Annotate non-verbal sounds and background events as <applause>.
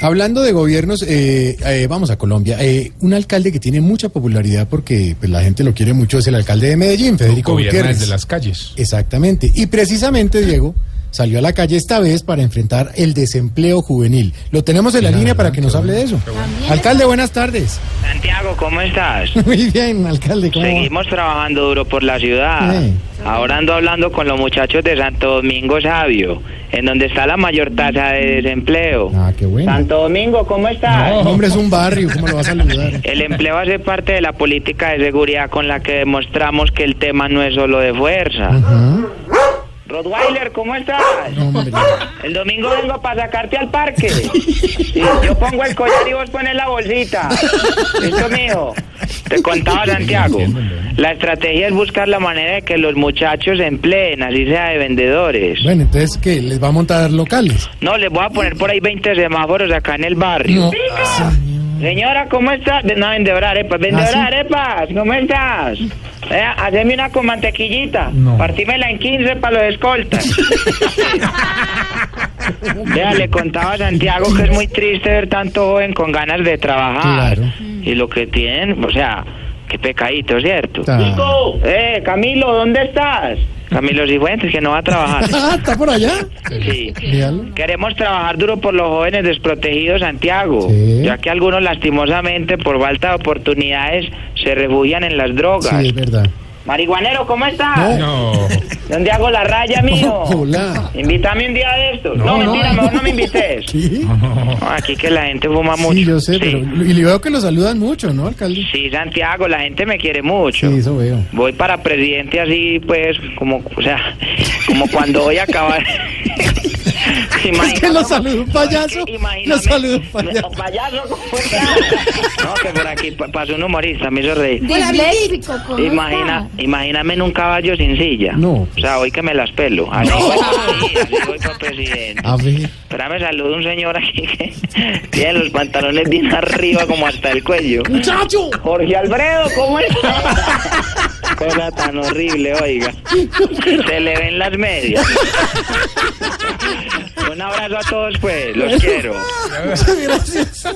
hablando de gobiernos, eh, eh, vamos a Colombia. Eh, un alcalde que tiene mucha popularidad porque pues, la gente lo quiere mucho es el alcalde de Medellín, Federico gobierna Gutiérrez. desde las calles. Exactamente. Y precisamente, Diego, salió a la calle esta vez para enfrentar el desempleo juvenil. Lo tenemos en la línea para que nos hable de eso. Alcalde, buenas tardes. Santiago, ¿cómo estás? <laughs> Muy bien, alcalde. ¿cómo va? Seguimos trabajando duro por la ciudad. Sí. Ahora ando hablando con los muchachos de Santo Domingo Sabio, en donde está la mayor tasa de desempleo. Ah, qué bueno. Santo Domingo, ¿cómo estás? No, hombre, es un barrio, ¿cómo lo vas a saludar? <laughs> El empleo hace parte de la política de seguridad con la que demostramos que el tema no es solo de fuerza. Ajá. Rottweiler, ¿cómo estás? No, hombre. El domingo vengo para sacarte al parque. Sí, yo pongo el collar y vos pones la bolsita. Listo, mijo. Te contaba Santiago. La estrategia es buscar la manera de que los muchachos empleen, así sea de vendedores. Bueno, entonces, ¿qué? ¿Les va a montar locales? No, les voy a poner por ahí 20 semáforos acá en el barrio. No. Señora, ¿cómo estás? No, vendedora de arepas. Vendedora ¿Ah, sí? de arepas, ¿cómo estás? Eh, haceme una con mantequillita. No. Partímela en 15 para los escoltas. <laughs> Vea, le contaba a Santiago que es muy triste ver tanto joven con ganas de trabajar. Claro. Y lo que tienen, o sea, qué pecadito, ¿cierto? Ah. Eh, Camilo, ¿dónde estás? Camilo Cifuentes, que no va a trabajar. <laughs> Ah, ¿está por allá? Sí. Míralo. Queremos trabajar duro por los jóvenes desprotegidos, Santiago, Sí. ya que algunos lastimosamente por falta de oportunidades se refugian en las drogas. Sí, es verdad. Marihuanero, ¿cómo estás? No. ¿Dónde hago la raya, mío? <laughs> Hola. Invítame un día de estos. No, No, mentira, no. mejor no me <laughs> invites. Sí, No, aquí que la gente fuma mucho. sí, yo sé, Sí. pero... Y le veo que lo saludan mucho, ¿no, alcalde? Sí, Santiago, la gente me quiere mucho. Sí, eso veo. Voy para presidente así, pues, como, o sea, como cuando voy a acabar. <laughs> Es que lo saludó un payaso. Lo saludó un payaso. payaso. No, que por aquí pa- pasó un humorista, me hizo reír. Disléxico, ¿cómo Imagina, imagíname en un caballo sin silla. No. O sea, hoy que me las pelo. Así voy, sí, así voy para presidente. A ver. Espérame, saludo un señor aquí que tiene los pantalones bien arriba como hasta el cuello. ¡Muchacho! Jorge Alfredo, ¿cómo estás? Cosa tan horrible, oiga. Se le ven las medias. Un abrazo a todos, pues. Los quiero. Muchas gracias.